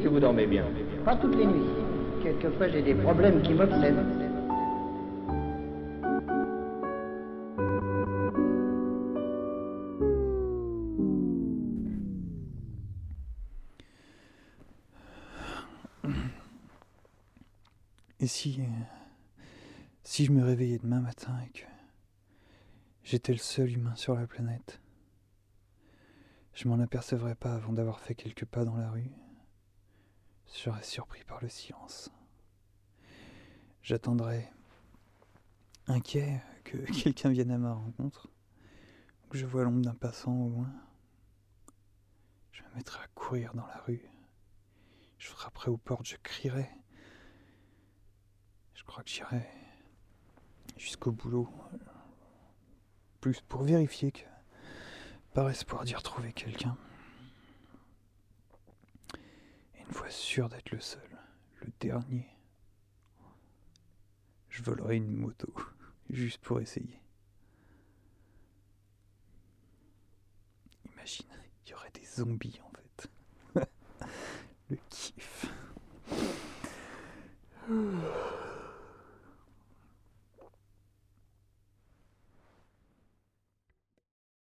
dormez bien Pas toutes les nuits. Quelquefois, j'ai des problèmes qui m'obsèdent. Et si. Si je me réveillais demain matin et que. J'étais le seul humain sur la planète. Je m'en apercevrais pas avant d'avoir fait quelques pas dans la rue. Je surpris par le silence. J'attendrais, inquiet, que quelqu'un vienne à ma rencontre, que je vois l'ombre d'un passant au loin. Je me mettrais à courir dans la rue. Je frapperais aux portes, je crierais. Je crois que j'irai jusqu'au boulot. Plus pour vérifier que, par espoir d'y retrouver quelqu'un. Et une fois sûr d'être le seul, le dernier, je volerai une moto, juste pour essayer. Imagine, il y aurait des zombies en fait.